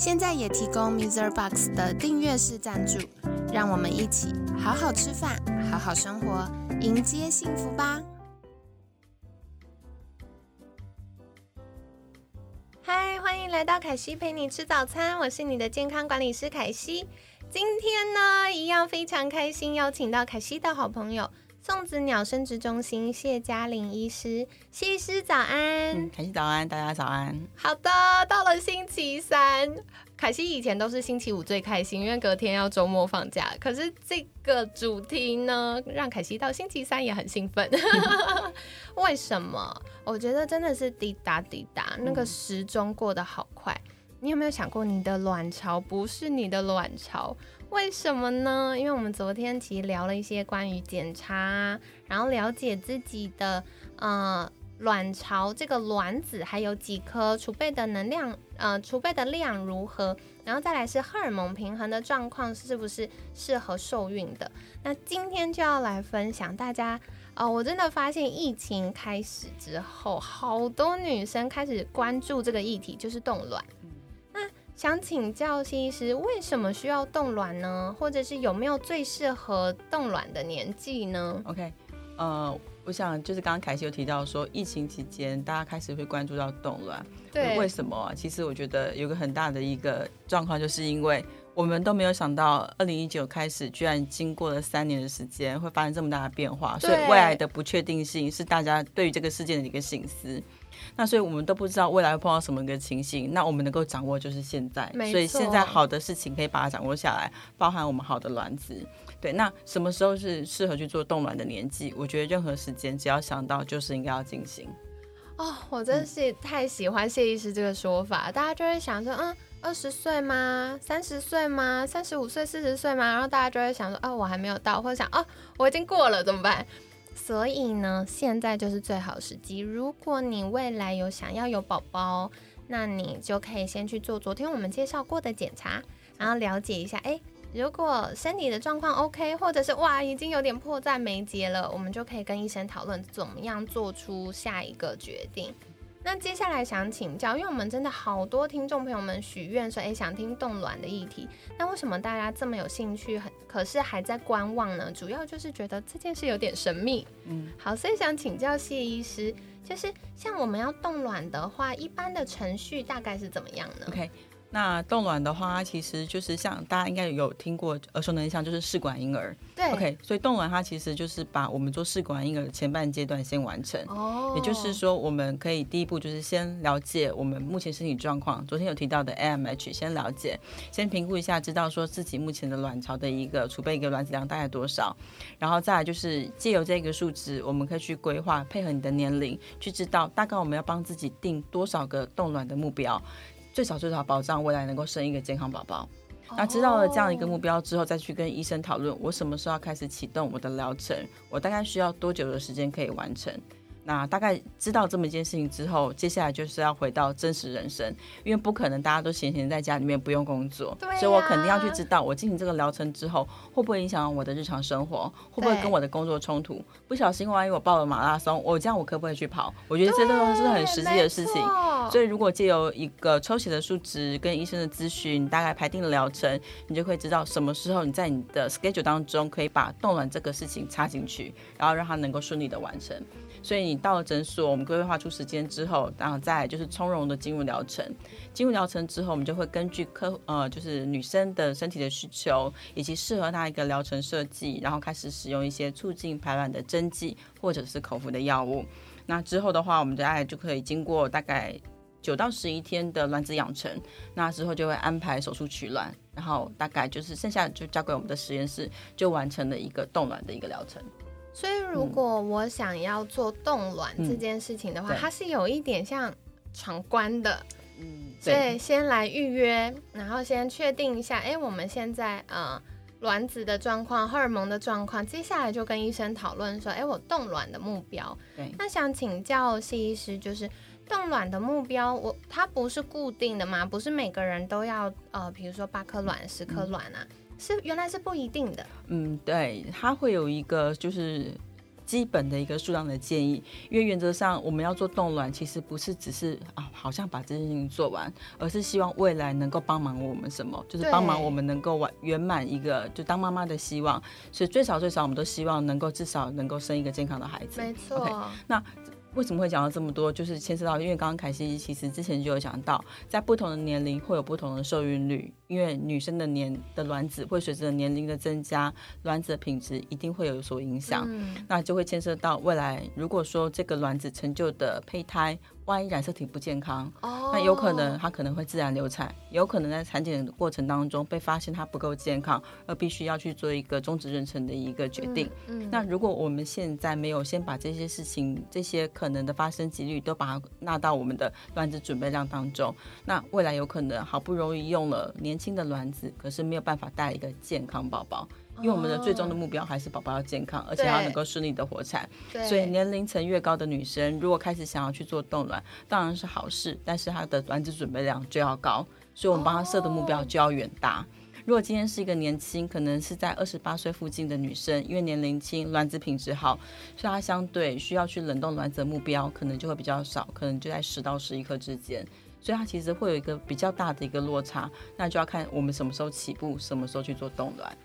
现在也提供 Mr. Box 的订阅式赞助，让我们一起好好吃饭，好好生活，迎接幸福吧！嗨，欢迎来到凯西陪你吃早餐，我是你的健康管理师凯西。今天呢，一样非常开心，邀请到凯西的好朋友送子鸟生殖中心谢嘉玲医师。谢医师早安，嗯，凯西早安，大家早安。好的，到了星期三，凯西以前都是星期五最开心，因为隔天要周末放假。可是这个主题呢，让凯西到星期三也很兴奋。为什么？我觉得真的是滴答滴答，那个时钟过得好快。你有没有想过，你的卵巢不是你的卵巢？为什么呢？因为我们昨天其实聊了一些关于检查，然后了解自己的呃卵巢这个卵子还有几颗，储备的能量呃储备的量如何，然后再来是荷尔蒙平衡的状况是不是适合受孕的？那今天就要来分享大家哦，我真的发现疫情开始之后，好多女生开始关注这个议题，就是冻卵。想请教谢医师，为什么需要冻卵呢？或者是有没有最适合冻卵的年纪呢？OK，呃，我想就是刚刚凯西有提到说，疫情期间大家开始会关注到冻卵，对，为什么？其实我觉得有个很大的一个状况，就是因为我们都没有想到，二零一九开始居然经过了三年的时间，会发生这么大的变化，所以未来的不确定性是大家对于这个事件的一个醒思。那所以我们都不知道未来会碰到什么一个情形，那我们能够掌握就是现在，所以现在好的事情可以把它掌握下来，包含我们好的卵子。对，那什么时候是适合去做冻卵的年纪？我觉得任何时间只要想到就是应该要进行。哦，我真是太喜欢谢医师这个说法，大家就会想说，嗯，二十岁吗？三十岁吗？三十五岁、四十岁吗？然后大家就会想说，哦，我还没有到，或者想，哦，我已经过了，怎么办？所以呢，现在就是最好时机。如果你未来有想要有宝宝，那你就可以先去做昨天我们介绍过的检查，然后了解一下。哎，如果身体的状况 OK，或者是哇已经有点迫在眉睫了，我们就可以跟医生讨论怎么样做出下一个决定。那接下来想请教，因为我们真的好多听众朋友们许愿说，哎，想听冻卵的议题。那为什么大家这么有兴趣，很可是还在观望呢？主要就是觉得这件事有点神秘。嗯，好，所以想请教谢医师，就是像我们要冻卵的话，一般的程序大概是怎么样呢？OK。那冻卵的话，其实就是像大家应该有听过耳熟能详，就是试管婴儿。对，OK，所以冻卵它其实就是把我们做试管婴儿的前半阶段先完成。哦，也就是说，我们可以第一步就是先了解我们目前身体状况。昨天有提到的 AMH，先了解，先评估一下，知道说自己目前的卵巢的一个储备一个卵子量大概多少，然后再来就是借由这个数值，我们可以去规划，配合你的年龄，去知道大概我们要帮自己定多少个冻卵的目标。最少最少保障未来能够生一个健康宝宝。那知道了这样一个目标之后，再去跟医生讨论，我什么时候要开始启动我的疗程，我大概需要多久的时间可以完成。那大概知道这么一件事情之后，接下来就是要回到真实人生，因为不可能大家都闲闲在家里面不用工作，所以我肯定要去知道我进行这个疗程之后会不会影响我的日常生活，会不会跟我的工作冲突。不小心万一我报了马拉松，我这样我可不可以去跑？我觉得这都是很实际的事情。所以如果借由一个抽血的数值跟医生的咨询，大概排定了疗程，你就会知道什么时候你在你的 schedule 当中可以把冻卵这个事情插进去，然后让它能够顺利的完成。所以你到了诊所，我们规划出时间之后，然后再就是从容的进入疗程。进入疗程之后，我们就会根据客呃就是女生的身体的需求，以及适合她一个疗程设计，然后开始使用一些促进排卵的针剂或者是口服的药物。那之后的话，我们大概就可以经过大概九到十一天的卵子养成，那之后就会安排手术取卵，然后大概就是剩下就交给我们的实验室，就完成了一个冻卵的一个疗程。所以，如果我想要做冻卵这件事情的话，它是有一点像闯关的。嗯，所以先来预约，然后先确定一下，哎，我们现在呃卵子的状况、荷尔蒙的状况，接下来就跟医生讨论说，哎，我冻卵的目标。对，那想请教谢医师，就是冻卵的目标，我它不是固定的吗？不是每个人都要呃，比如说八颗卵、十颗卵啊？是原来是不一定的。嗯，对，它会有一个就是。基本的一个数量的建议，因为原则上我们要做冻卵，其实不是只是啊，好像把这件事情做完，而是希望未来能够帮忙我们什么，就是帮忙我们能够完圆满一个就当妈妈的希望。所以最少最少，我们都希望能够至少能够生一个健康的孩子。没错。那。为什么会讲到这么多？就是牵涉到，因为刚刚凯西其实之前就有讲到，在不同的年龄会有不同的受孕率，因为女生的年的卵子会随着年龄的增加，卵子的品质一定会有所影响。那就会牵涉到未来，如果说这个卵子成就的胚胎。万一染色体不健康，那有可能他可能会自然流产，有可能在产检的过程当中被发现他不够健康，而必须要去做一个终止妊娠的一个决定。那如果我们现在没有先把这些事情、这些可能的发生几率都把它纳到我们的卵子准备量当中，那未来有可能好不容易用了年轻的卵子，可是没有办法带一个健康宝宝。因为我们的最终的目标还是宝宝要健康，而且要能够顺利的活产。所以年龄层越高的女生，如果开始想要去做冻卵，当然是好事，但是她的卵子准备量就要高，所以我们帮她设的目标就要远大。如果今天是一个年轻，可能是在二十八岁附近的女生，因为年龄轻，卵子品质好，所以她相对需要去冷冻卵子的目标可能就会比较少，可能就在十到十一颗之间，所以它其实会有一个比较大的一个落差。那就要看我们什么时候起步，什么时候去做冻卵。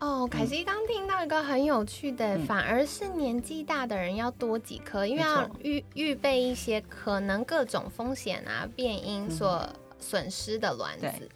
哦，凯西刚听到一个很有趣的，反而是年纪大的人要多几颗，因为要预预备一些可能各种风险啊变因所损失的卵子。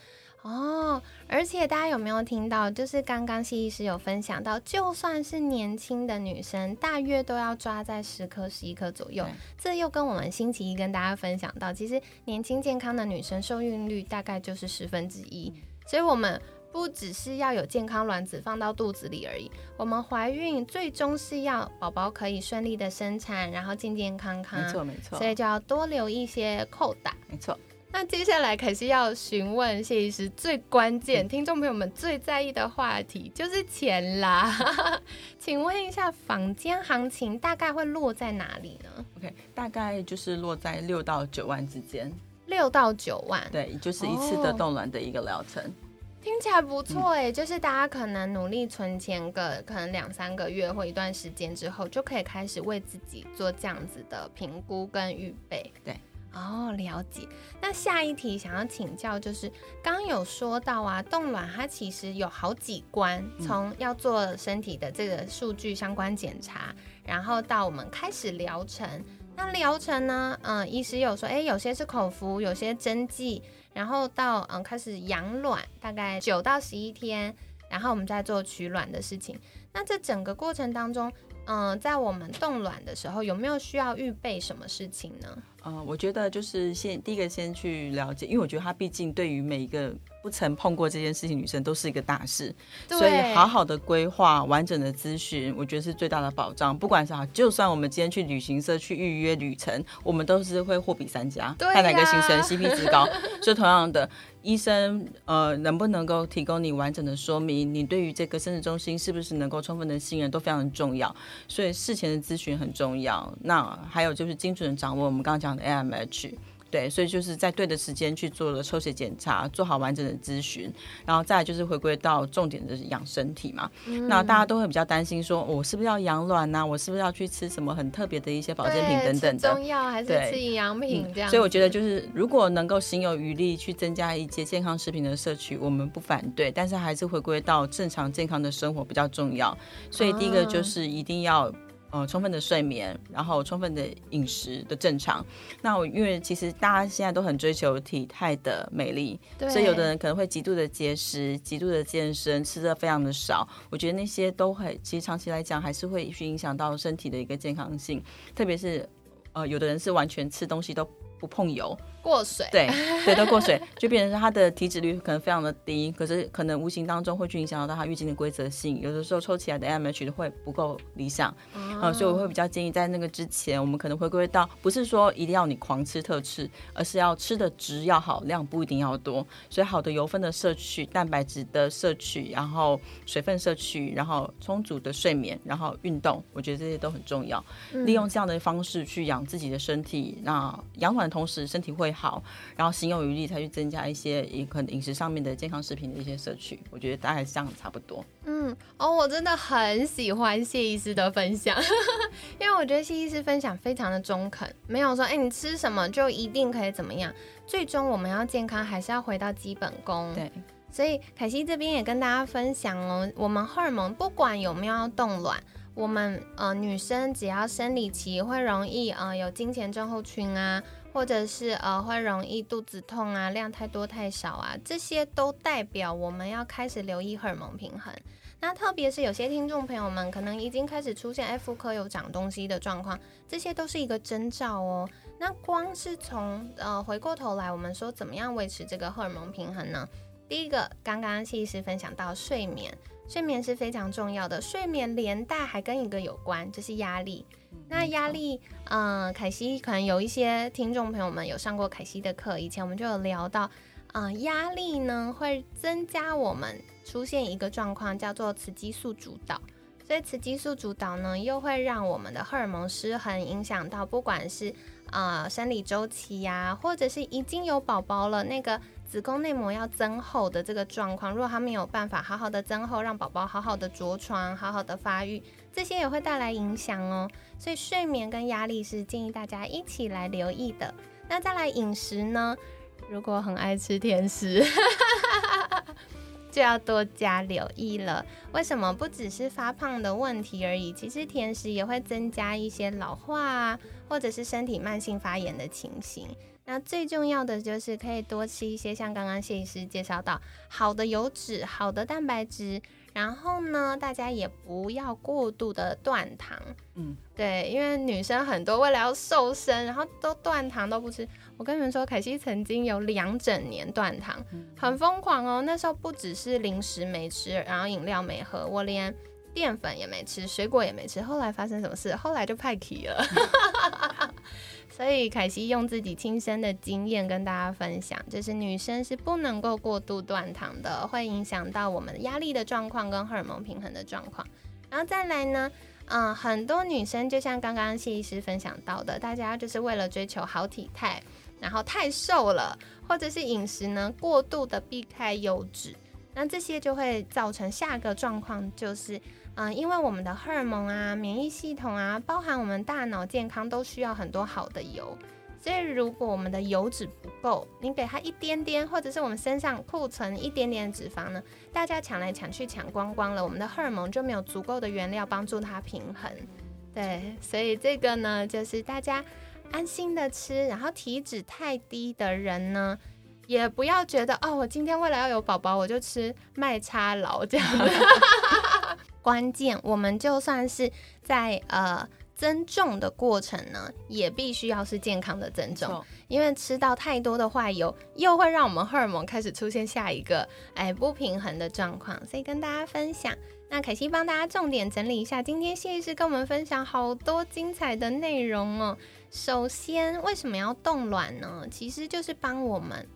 哦，而且大家有没有听到？就是刚刚谢医师有分享到，就算是年轻的女生，大约都要抓在十颗、十一颗左右。这又跟我们星期一跟大家分享到，其实年轻健康的女生受孕率大概就是十分之一，所以我们。不只是要有健康卵子放到肚子里而已，我们怀孕最终是要宝宝可以顺利的生产，然后健健康康。没错没错，所以就要多留一些扣打。没错。那接下来可是要询问谢医师最关键，听众朋友们最在意的话题就是钱啦。请问一下，房间行情大概会落在哪里呢？OK，大概就是落在六到九万之间。六到九万，对，就是一次的冻卵的一个疗程。听起来不错哎，就是大家可能努力存钱个可能两三个月或一段时间之后，就可以开始为自己做这样子的评估跟预备。对，哦，了解。那下一题想要请教，就是刚刚有说到啊，冻卵它其实有好几关，从要做身体的这个数据相关检查，然后到我们开始疗程。那疗程呢，嗯，医师有说，哎，有些是口服，有些针剂。然后到嗯开始养卵，大概九到十一天，然后我们再做取卵的事情。那这整个过程当中，嗯，在我们冻卵的时候，有没有需要预备什么事情呢？呃，我觉得就是先第一个先去了解，因为我觉得他毕竟对于每一个。不曾碰过这件事情，女生都是一个大事，所以好好的规划、完整的咨询，我觉得是最大的保障。不管是哈，就算我们今天去旅行社去预约旅程，我们都是会货比三家，看哪个行程 CP 值高。就同样的，医生呃能不能够提供你完整的说明，你对于这个生殖中心是不是能够充分的信任，都非常重要。所以事前的咨询很重要。那还有就是精准的掌握我们刚刚讲的 AMH。对，所以就是在对的时间去做了抽血检查，做好完整的咨询，然后再就是回归到重点的养身体嘛。那大家都会比较担心，说我是不是要养卵呐？我是不是要去吃什么很特别的一些保健品等等的？中药还是吃营养品这样？所以我觉得就是如果能够行有余力去增加一些健康食品的摄取，我们不反对，但是还是回归到正常健康的生活比较重要。所以第一个就是一定要。呃，充分的睡眠，然后充分的饮食的正常。那我因为其实大家现在都很追求体态的美丽，所以有的人可能会极度的节食、极度的健身，吃的非常的少。我觉得那些都会，其实长期来讲还是会去影响到身体的一个健康性。特别是呃，有的人是完全吃东西都不碰油，过水，对 对，都过水，就变成是他的体脂率可能非常的低，可是可能无形当中会去影响到他月经的规则性，有的时候抽起来的 AMH 会不够理想，啊，所以我会比较建议在那个之前，我们可能回归到不是说一定要你狂吃特吃，而是要吃的值要好，量不一定要多，所以好的油分的摄取、蛋白质的摄取，然后水分摄取，然后充足的睡眠，然后运动，我觉得这些都很重要，利用这样的方式去养自己的身体，那养卵的同时身体会。好，然后心有余力才去增加一些饮可能饮食上面的健康食品的一些摄取，我觉得大概是这样差不多。嗯，哦，我真的很喜欢谢医师的分享，因为我觉得谢医师分享非常的中肯，没有说哎你吃什么就一定可以怎么样，最终我们要健康还是要回到基本功。对，所以凯西这边也跟大家分享哦，我们荷尔蒙不管有没有要冻卵，我们呃女生只要生理期会容易呃有经前症候群啊。或者是呃会容易肚子痛啊，量太多太少啊，这些都代表我们要开始留意荷尔蒙平衡。那特别是有些听众朋友们可能已经开始出现 F 科有长东西的状况，这些都是一个征兆哦。那光是从呃回过头来，我们说怎么样维持这个荷尔蒙平衡呢？第一个，刚刚谢医师分享到睡眠，睡眠是非常重要的，睡眠连带还跟一个有关，就是压力。那压力，嗯，凯西可能有一些听众朋友们有上过凯西的课，以前我们就有聊到，嗯，压力呢会增加我们出现一个状况，叫做雌激素主导，所以雌激素主导呢又会让我们的荷尔蒙失衡，影响到不管是啊生理周期呀，或者是已经有宝宝了那个。子宫内膜要增厚的这个状况，如果它没有办法好好的增厚，让宝宝好好的着床、好好的发育，这些也会带来影响哦。所以睡眠跟压力是建议大家一起来留意的。那再来饮食呢？如果很爱吃甜食，就要多加留意了。为什么？不只是发胖的问题而已，其实甜食也会增加一些老化啊，或者是身体慢性发炎的情形。那最重要的就是可以多吃一些，像刚刚谢医师介绍到，好的油脂、好的蛋白质，然后呢，大家也不要过度的断糖。嗯，对，因为女生很多为了要瘦身，然后都断糖都不吃。我跟你们说，凯西曾经有两整年断糖，很疯狂哦。那时候不只是零食没吃，然后饮料没喝，我连淀粉也没吃，水果也没吃。后来发生什么事？后来就派体了。所以凯西用自己亲身的经验跟大家分享，就是女生是不能够过度断糖的，会影响到我们压力的状况跟荷尔蒙平衡的状况。然后再来呢，嗯，很多女生就像刚刚谢医师分享到的，大家就是为了追求好体态，然后太瘦了，或者是饮食呢过度的避开油脂，那这些就会造成下个状况就是。嗯，因为我们的荷尔蒙啊、免疫系统啊，包含我们大脑健康，都需要很多好的油。所以，如果我们的油脂不够，你给它一点点，或者是我们身上库存一点点脂肪呢，大家抢来抢去抢光光了，我们的荷尔蒙就没有足够的原料帮助它平衡。对，所以这个呢，就是大家安心的吃。然后体脂太低的人呢，也不要觉得哦，我今天为了要有宝宝，我就吃麦差劳这样。关键，我们就算是在呃增重的过程呢，也必须要是健康的增重，因为吃到太多的坏油，又会让我们荷尔蒙开始出现下一个哎不平衡的状况。所以跟大家分享，那凯西帮大家重点整理一下，今天谢医师跟我们分享好多精彩的内容哦。首先，为什么要冻卵呢？其实就是帮我们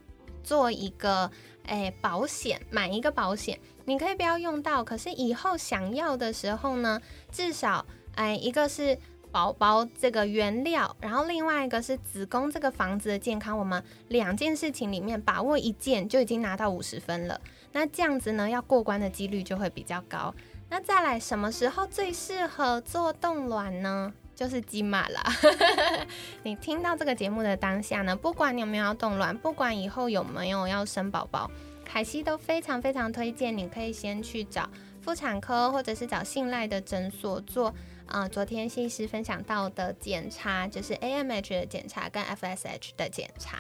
做一个哎保险，买一个保险。你可以不要用到，可是以后想要的时候呢，至少哎，一个是宝宝这个原料，然后另外一个是子宫这个房子的健康，我们两件事情里面把握一件就已经拿到五十分了。那这样子呢，要过关的几率就会比较高。那再来，什么时候最适合做冻卵呢？就是金马啦。你听到这个节目的当下呢，不管你有没有要冻卵，不管以后有没有要生宝宝。凯西都非常非常推荐，你可以先去找妇产科，或者是找信赖的诊所做。啊，昨天西施分享到的检查，就是 AMH 的检查跟 FSH 的检查，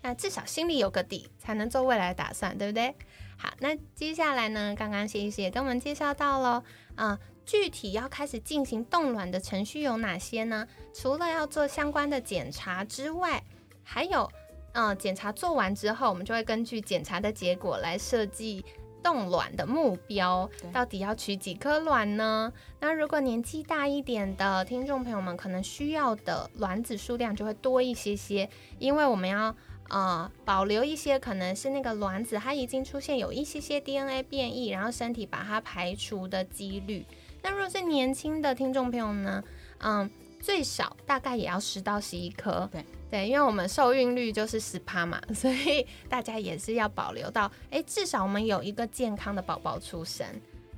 那至少心里有个底，才能做未来的打算，对不对？好，那接下来呢，刚刚西施也跟我们介绍到了，啊，具体要开始进行冻卵的程序有哪些呢？除了要做相关的检查之外，还有。嗯，检查做完之后，我们就会根据检查的结果来设计冻卵的目标，到底要取几颗卵呢？那如果年纪大一点的听众朋友们，可能需要的卵子数量就会多一些些，因为我们要呃保留一些可能是那个卵子它已经出现有一些些 DNA 变异，然后身体把它排除的几率。那如果是年轻的听众朋友呢，嗯。最少大概也要十到十一颗，对对，因为我们受孕率就是十趴嘛，所以大家也是要保留到，哎，至少我们有一个健康的宝宝出生。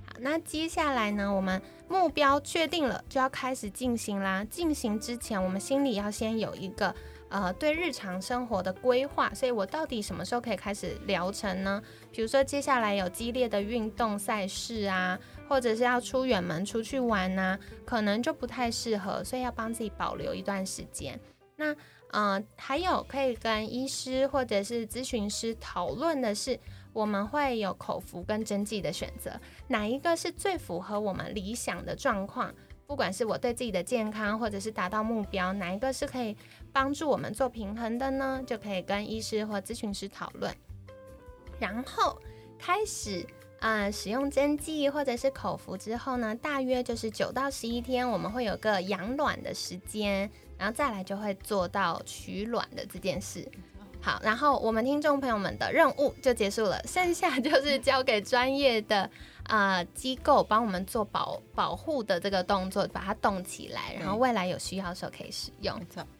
好，那接下来呢，我们目标确定了，就要开始进行啦。进行之前，我们心里要先有一个。呃，对日常生活的规划，所以我到底什么时候可以开始疗程呢？比如说接下来有激烈的运动赛事啊，或者是要出远门出去玩呐，可能就不太适合，所以要帮自己保留一段时间。那呃，还有可以跟医师或者是咨询师讨论的是，我们会有口服跟针剂的选择，哪一个是最符合我们理想的状况？不管是我对自己的健康，或者是达到目标，哪一个是可以帮助我们做平衡的呢？就可以跟医师或咨询师讨论，然后开始啊使用针剂或者是口服之后呢，大约就是九到十一天，我们会有个养卵的时间，然后再来就会做到取卵的这件事。好，然后我们听众朋友们的任务就结束了，剩下就是交给专业的。啊，机构帮我们做保保护的这个动作，把它冻起来，然后未来有需要的时候可以使用。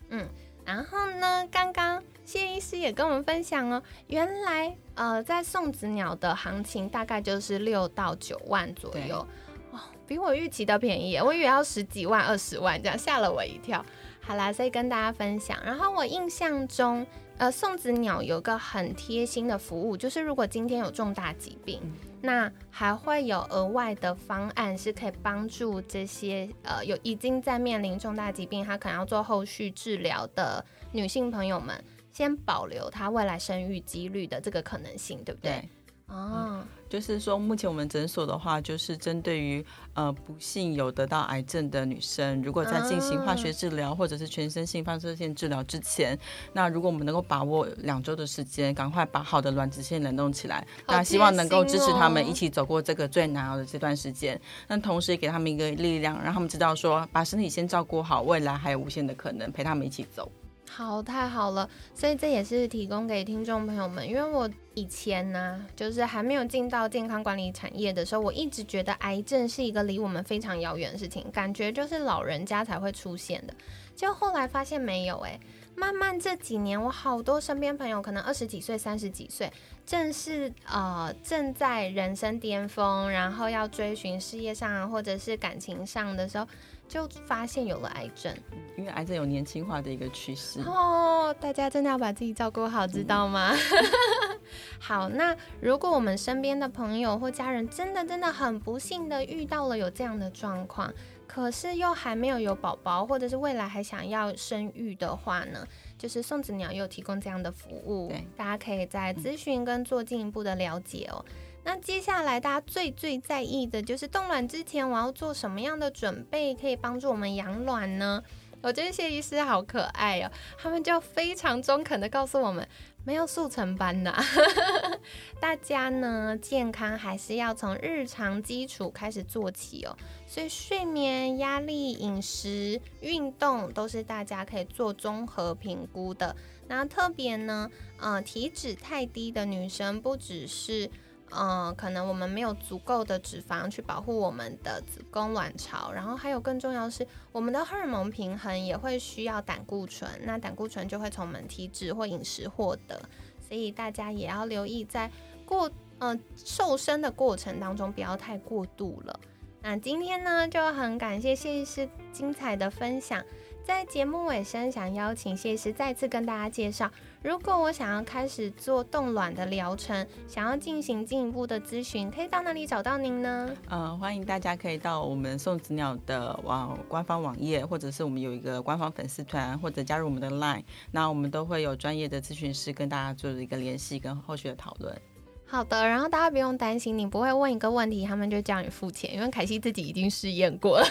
嗯，然后呢，刚刚谢医师也跟我们分享哦，原来呃，在送子鸟的行情大概就是六到九万左右，哦，比我预期的便宜，我以为要十几万、二十万这样，吓了我一跳。好啦，所以跟大家分享。然后我印象中，呃，送子鸟有个很贴心的服务，就是如果今天有重大疾病。那还会有额外的方案，是可以帮助这些呃有已经在面临重大疾病，他可能要做后续治疗的女性朋友们，先保留她未来生育几率的这个可能性，对不对？哦。就是说，目前我们诊所的话，就是针对于呃不幸有得到癌症的女生，如果在进行化学治疗或者是全身性放射线治疗之前，那如果我们能够把握两周的时间，赶快把好的卵子先冷冻起来，那希望能够支持他们一起走过这个最难熬的这段时间。那同时也给他们一个力量，让他们知道说，把身体先照顾好，未来还有无限的可能，陪他们一起走。好，太好了，所以这也是提供给听众朋友们，因为我以前呢，就是还没有进到健康管理产业的时候，我一直觉得癌症是一个离我们非常遥远的事情，感觉就是老人家才会出现的，就后来发现没有，哎，慢慢这几年，我好多身边朋友，可能二十几岁、三十几岁，正是呃正在人生巅峰，然后要追寻事业上或者是感情上的时候。就发现有了癌症，因为癌症有年轻化的一个趋势哦。大家真的要把自己照顾好，知道吗？好，那如果我们身边的朋友或家人真的真的很不幸的遇到了有这样的状况，可是又还没有有宝宝，或者是未来还想要生育的话呢？就是送子鸟有提供这样的服务，大家可以在咨询跟做进一步的了解哦。那接下来大家最最在意的就是冻卵之前我要做什么样的准备，可以帮助我们养卵呢？我觉得谢医师好可爱哦，他们就非常中肯的告诉我们，没有速成班的，大家呢健康还是要从日常基础开始做起哦。所以睡眠、压力、饮食、运动都是大家可以做综合评估的。那特别呢，呃，体脂太低的女生不只是。嗯，可能我们没有足够的脂肪去保护我们的子宫卵巢，然后还有更重要的是，我们的荷尔蒙平衡也会需要胆固醇，那胆固醇就会从我们体脂或饮食获得，所以大家也要留意，在过嗯瘦身的过程当中不要太过度了。那今天呢，就很感谢谢医师精彩的分享。在节目尾声，想邀请谢医师再次跟大家介绍，如果我想要开始做冻卵的疗程，想要进行进一步的咨询，可以到哪里找到您呢？呃，欢迎大家可以到我们送子鸟的网官方网页，或者是我们有一个官方粉丝团，或者加入我们的 LINE，那我们都会有专业的咨询师跟大家做一个联系跟后续的讨论。好的，然后大家不用担心，你不会问一个问题，他们就叫你付钱，因为凯西自己已经试验过了。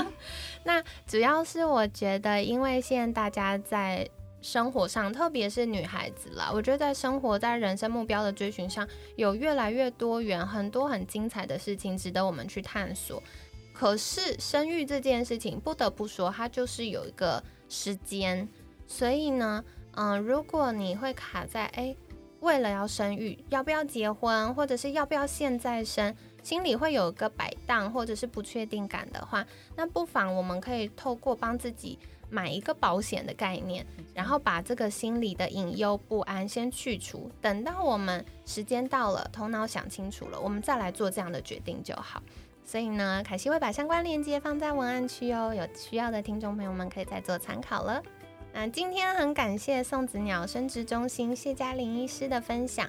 那主要是我觉得，因为现在大家在生活上，特别是女孩子啦，我觉得在生活在人生目标的追寻上，有越来越多元、很多很精彩的事情值得我们去探索。可是生育这件事情，不得不说，它就是有一个时间。所以呢，嗯，如果你会卡在哎，为了要生育，要不要结婚，或者是要不要现在生，心里会有一个摆荡，或者是不确定感的话，那不妨我们可以透过帮自己。买一个保险的概念，然后把这个心理的隐忧不安先去除，等到我们时间到了，头脑想清楚了，我们再来做这样的决定就好。所以呢，凯西会把相关链接放在文案区哦，有需要的听众朋友们可以再做参考了。那今天很感谢送子鸟生殖中心谢嘉玲医师的分享，